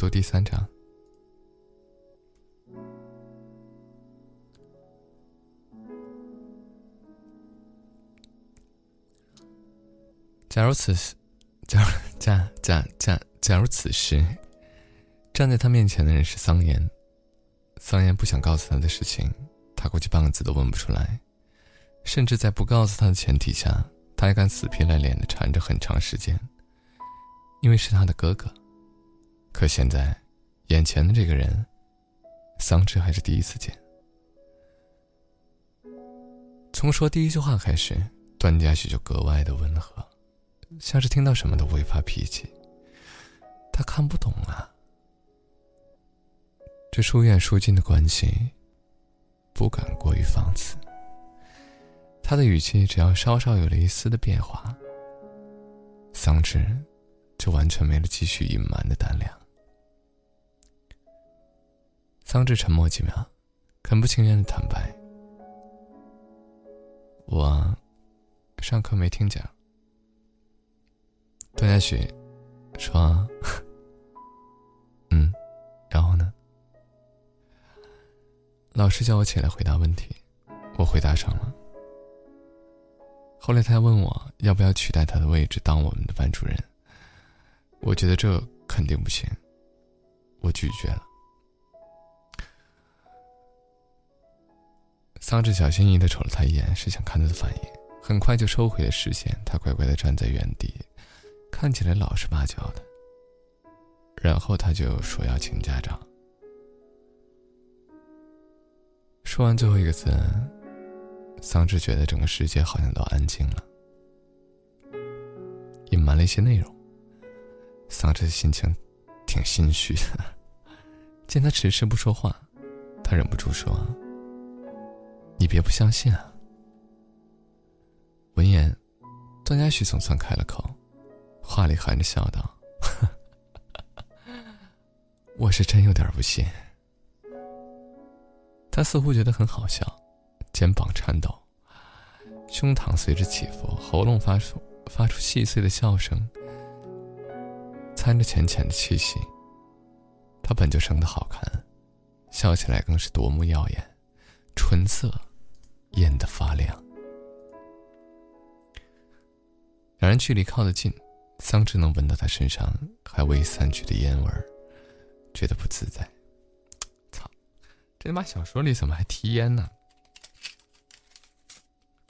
读第三章。假如此时，假如假假假假如此时，站在他面前的人是桑延，桑延不想告诉他的事情，他估计半个字都问不出来，甚至在不告诉他的前提下，他还敢死皮赖脸的缠着很长时间，因为是他的哥哥。可现在，眼前的这个人，桑稚还是第一次见。从说第一句话开始，段嘉许就格外的温和。像是听到什么都不会发脾气。他看不懂啊，这疏远疏近的关系，不敢过于放肆。他的语气只要稍稍有了一丝的变化，桑稚就完全没了继续隐瞒的胆量。桑稚沉默几秒，很不情愿的坦白：“我上课没听讲。”段嘉许说：“嗯，然后呢？老师叫我起来回答问题，我回答上了。后来他问我要不要取代他的位置当我们的班主任，我觉得这肯定不行，我拒绝了。”桑稚小心翼翼的瞅了他一眼，是想看他的反应，很快就收回了视线。他乖乖的站在原地。看起来老实巴交的，然后他就说要请家长。说完最后一个字，桑稚觉得整个世界好像都安静了。隐瞒了一些内容，桑稚的心情挺心虚的。见他迟迟不说话，他忍不住说：“你别不相信啊。”闻言，段嘉许总算开了口。话里含着笑道：“ 我是真有点不信。”他似乎觉得很好笑，肩膀颤抖，胸膛随着起伏，喉咙发出发出细碎的笑声，掺着浅浅的气息。他本就生得好看，笑起来更是夺目耀眼，唇色艳得发亮。两人距离靠得近。桑稚能闻到他身上还未散去的烟味儿，觉得不自在。操，这他妈小说里怎么还提烟呢？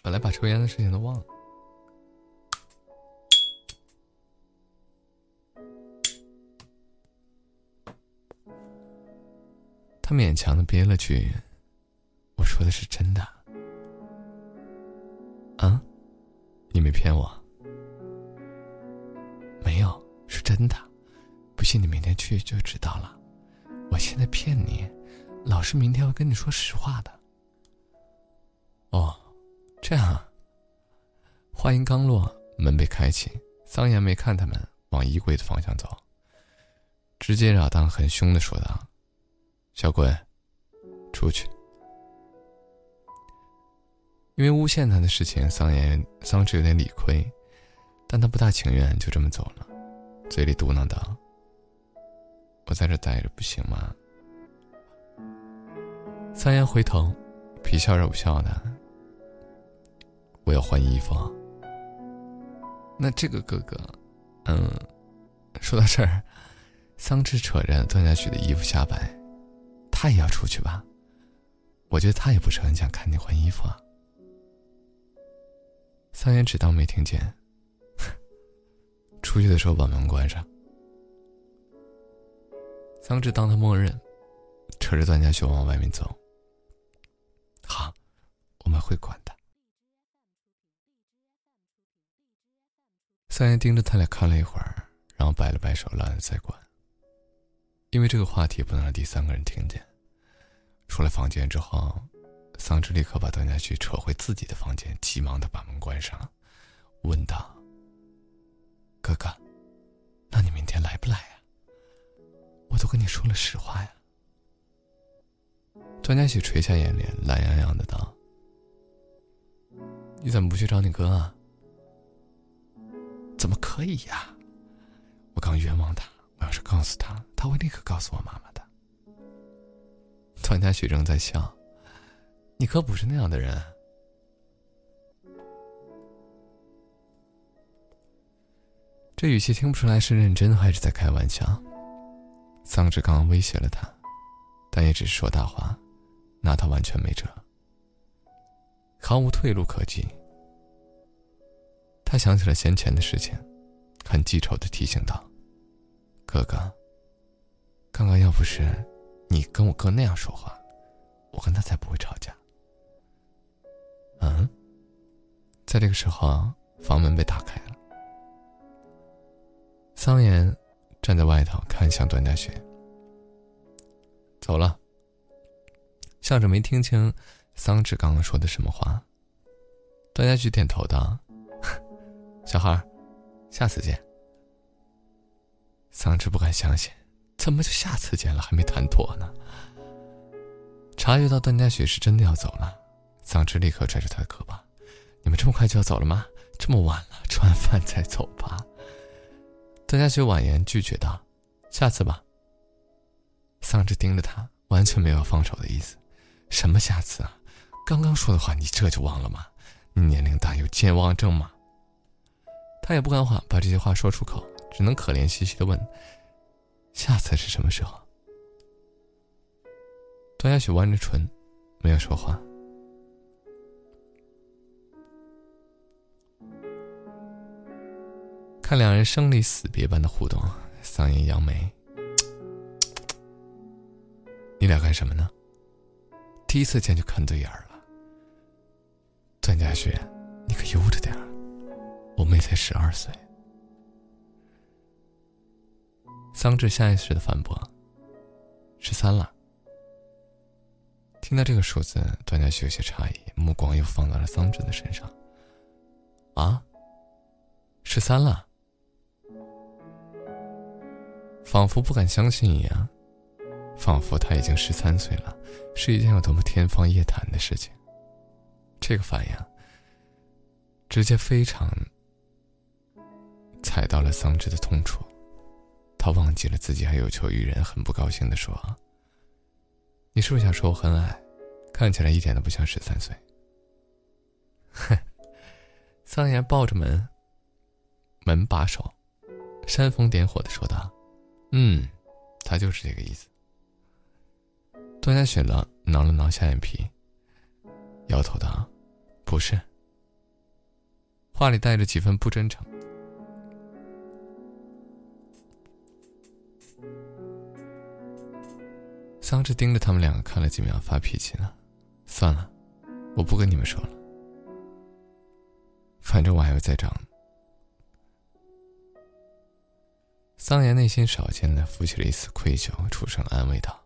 本来把抽烟的事情都忘了。他勉强的憋了句：“我说的是真的。”啊，你没骗我。没有，是真的，不信你明天去就知道了。我现在骗你，老师明天会跟你说实话的。哦，这样。话音刚落，门被开启，桑岩没看他们，往衣柜的方向走，直截了当、很凶的说道：“小鬼，出去。”因为诬陷他的事情，桑延桑稚有点理亏，但他不大情愿就这么走了。嘴里嘟囔道：“我在这待着不行吗？”桑言回头，皮笑肉不笑的：“我要换衣服。”那这个哥哥，嗯，说到这儿，桑稚扯着段嘉许的衣服下摆：“他也要出去吧？我觉得他也不是很想看你换衣服啊。”桑言只当没听见。出去的时候把门关上。桑稚当他默认，扯着段嘉许往外面走。好，我们会管的。三爷盯着他俩看了一会儿，然后摆了摆手，懒得再管。因为这个话题不能让第三个人听见。出了房间之后，桑稚立刻把段嘉许扯回自己的房间，急忙的把门关上，问道。哥哥，那你明天来不来呀？我都跟你说了实话呀。段嘉许垂下眼帘，懒洋洋的道：“你怎么不去找你哥啊？怎么可以呀？我刚冤枉他，我要是告诉他，他会立刻告诉我妈妈的。段嘉许仍在笑，你可不是那样的人。这语气听不出来是认真还是在开玩笑。桑稚刚刚威胁了他，但也只是说大话，拿他完全没辙，毫无退路可及。他想起了先前的事情，很记仇的提醒道：“哥哥，刚刚要不是你跟我哥那样说话，我跟他才不会吵架。”在这个时候，房门被打开了。桑延站在外头看向段嘉雪，走了。像是没听清桑稚刚刚说的什么话。段嘉许点头道：“ 小孩，下次见。”桑稚不敢相信，怎么就下次见了还没谈妥呢？察觉到段嘉许是真的要走了，桑稚立刻拽住他的胳膊：“你们这么快就要走了吗？这么晚了，吃完饭再走吧。”段嘉许婉言拒绝道：“下次吧。”桑稚盯着他，完全没有放手的意思。什么下次啊？刚刚说的话你这就忘了吗？你年龄大有健忘症吗？他也不敢话把这些话说出口，只能可怜兮兮的问：“下次是什么时候？”段嘉许弯着唇，没有说话。看两人生离死别般的互动，桑延扬眉：“你俩干什么呢？第一次见就看对眼了。”段嘉雪，你可悠着点，我妹才十二岁。桑稚下意识的反驳：“十三了。”听到这个数字，段嘉雪有些诧异，目光又放到了桑稚的身上。“啊，十三了。”仿佛不敢相信一样，仿佛他已经十三岁了，是一件有多么天方夜谭的事情。这个反应，直接非常踩到了桑稚的痛处，他忘记了自己还有求于人，很不高兴的说：“你是不是想说我很矮，看起来一点都不像十三岁？”哼，桑言抱着门，门把手，煽风点火的说道。嗯，他就是这个意思。段嘉雪了挠了挠下眼皮，摇头道：“不是。”话里带着几分不真诚。桑稚盯着他们两个看了几秒，发脾气了：“算了，我不跟你们说了，反正我还要再长。”桑言内心少见的浮起了一丝愧疚，出声安慰道：“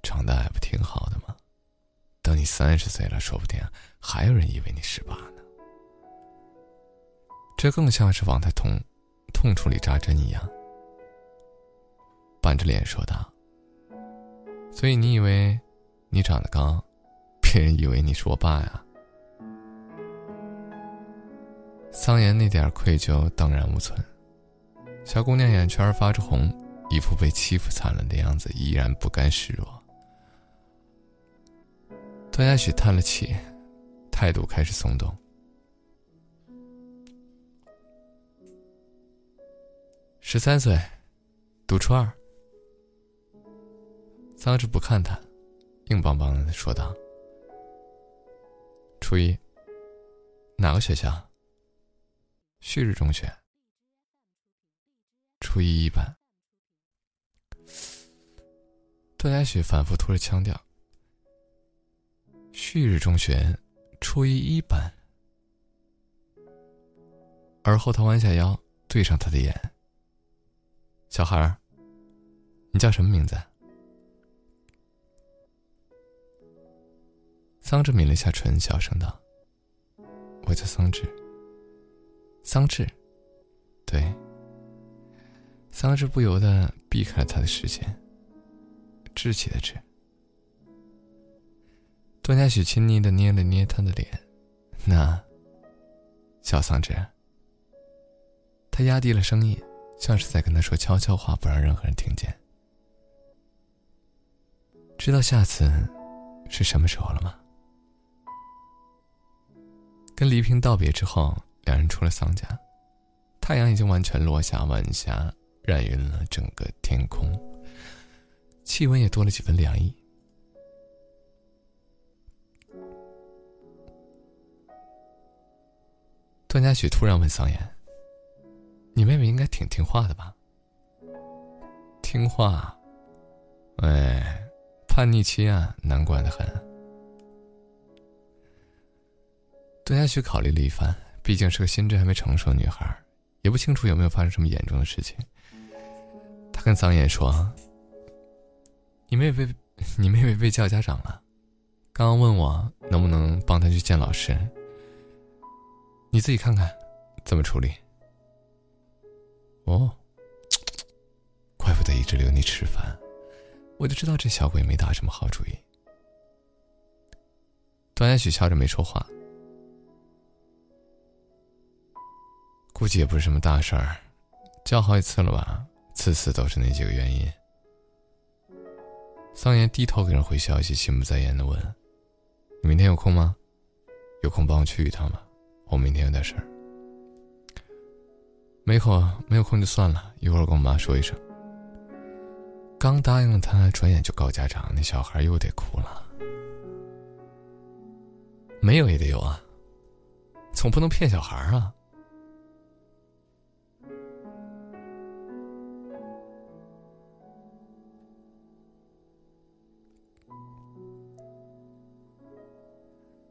长得还不挺好的吗？等你三十岁了，说不定还有人以为你十八呢。”这更像是往他痛痛处里扎针一样，板着脸说道：“所以你以为你长得高，别人以为你是我爸呀？”桑言那点愧疚荡然无存。小姑娘眼圈发着红，一副被欺负惨了的样子，依然不甘示弱。段嘉许叹了气，态度开始松动。十三岁，读初二。桑稚不看他，硬邦邦的说道：“初一，哪个学校？旭日中学。”初一一班，段嘉许反复拖着腔调。旭日中学，初一一班。而后他弯下腰，对上他的眼。小孩儿，你叫什么名字？桑稚抿了下唇，小声道：“我叫桑稚。”桑稚，桑稚不由得避开了他的视线。稚气的稚。段嘉许亲昵的捏了捏他的脸，那，小桑稚。他压低了声音，像是在跟他说悄悄话，不让任何人听见。知道下次是什么时候了吗？跟黎平道别之后，两人出了桑家，太阳已经完全落下，晚霞染晕了整个天空，气温也多了几分凉意。段嘉许突然问桑言：“你妹妹应该挺听话的吧？”听话，哎，叛逆期啊，难管的很。段嘉许考虑了一番，毕竟是个心智还没成熟的女孩，也不清楚有没有发生什么严重的事情。他跟桑言说：“你妹妹，你妹妹被叫家长了，刚刚问我能不能帮她去见老师。”你自己看看，怎么处理？哦，怪不得一直留你吃饭，我就知道这小鬼没打什么好主意。段嘉许笑着没说话，估计也不是什么大事儿，叫好几次了吧，次次都是那几个原因。桑延低头给人回消息，心不在焉的问：“你明天有空吗？有空帮我去一趟吧。”我明天有点事儿，没空没有空就算了，一会儿跟我妈说一声。刚答应了他，转眼就告家长，那小孩又得哭了。没有也得有啊，总不能骗小孩啊。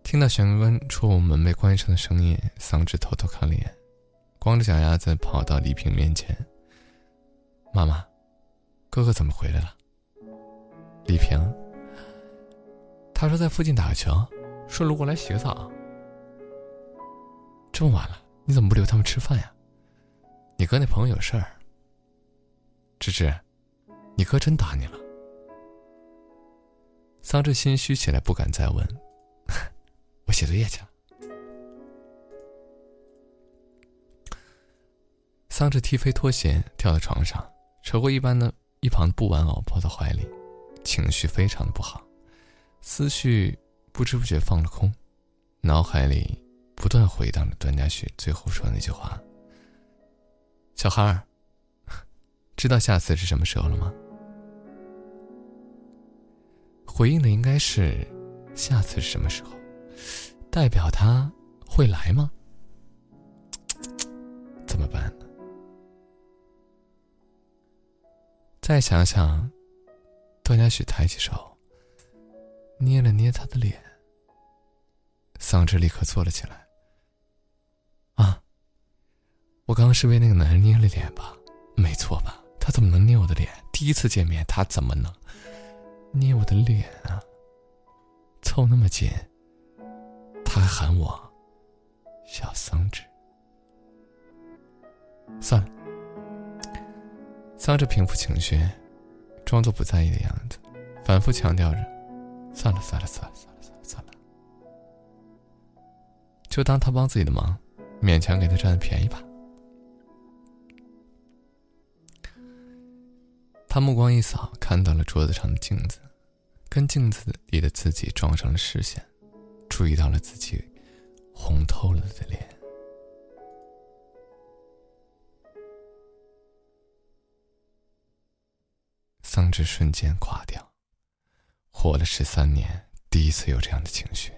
听到玄关处门被关上的声音，桑稚偷偷看了眼，光着脚丫子跑到李平面前。妈妈，哥哥怎么回来了？李平，他说在附近打个球，顺路过来洗个澡。这么晚了，你怎么不留他们吃饭呀？你哥那朋友有事儿。芝芝，你哥真打你了？桑稚心虚起来，不敢再问。我写作业去了。桑稚踢飞拖鞋，跳到床上，扯过一般的一旁布玩偶抱到怀里，情绪非常的不好，思绪不知不觉放了空，脑海里不断回荡着段嘉许最后说的那句话：“小孩儿，知道下次是什么时候了吗？”回应的应该是：“下次是什么时候？”代表他会来吗？怎么办呢？再想想，段嘉许抬起手，捏了捏他的脸。桑稚立刻坐了起来。啊，我刚刚是为那个男人捏了脸吧？没错吧？他怎么能捏我的脸？第一次见面，他怎么能捏我的脸啊？凑那么近。他还喊我“小桑稚”，算了。桑稚平复情绪，装作不在意的样子，反复强调着：“算了，算了，算了，算了，算了，算了。”就当他帮自己的忙，勉强给他占了便宜吧。他目光一扫，看到了桌子上的镜子，跟镜子里的自己撞上了视线。注意到了自己红透了的脸，桑稚瞬间垮掉。活了十三年，第一次有这样的情绪。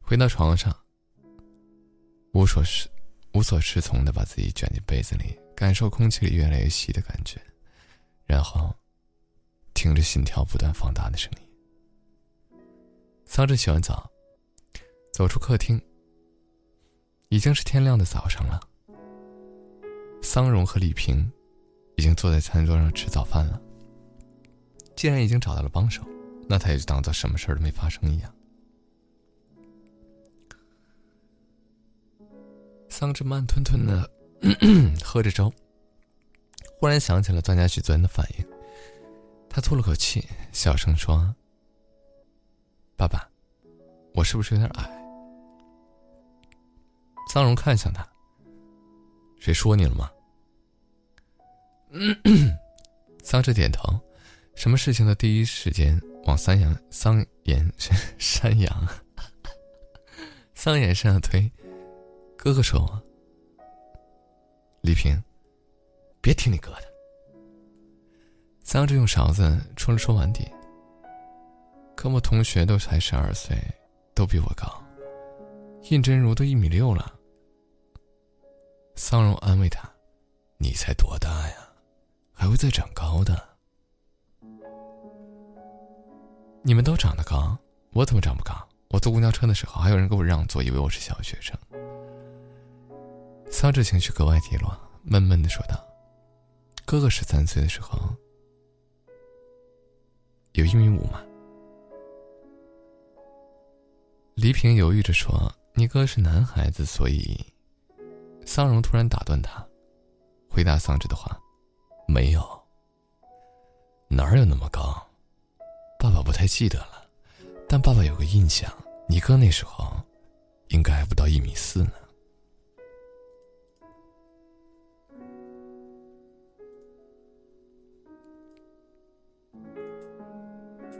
回到床上，无所适无所适从的把自己卷进被子里，感受空气里越来越稀的感觉，然后听着心跳不断放大的声音。桑稚洗完澡，走出客厅。已经是天亮的早上了。桑荣和李平已经坐在餐桌上吃早饭了。既然已经找到了帮手，那他也就当做什么事儿都没发生一样。桑稚慢吞吞的 喝着粥，忽然想起了段嘉许昨天的反应，他吐了口气，小声说。爸爸，我是不是有点矮？桑荣看向他，谁说你了吗？桑稚点头，什么事情都第一时间往桑阳桑岩山 山羊桑岩身上推。哥哥说我，李平，别听你哥的。桑稚用勺子戳了戳碗底。跟我同学都才十二岁，都比我高，印真如都一米六了。桑荣安慰他：“你才多大呀？”还会再长高的。你们都长得高，我怎么长不高？我坐公交车的时候，还有人给我让座，以为我是小学生。桑稚情绪格外低落，闷闷的说道：“哥哥十三岁的时候，有一米五吗？”黎平犹豫着说：“你哥是男孩子，所以……”桑荣突然打断他，回答桑稚的话。没有，哪有那么高？爸爸不太记得了，但爸爸有个印象，你哥那时候应该还不到一米四呢。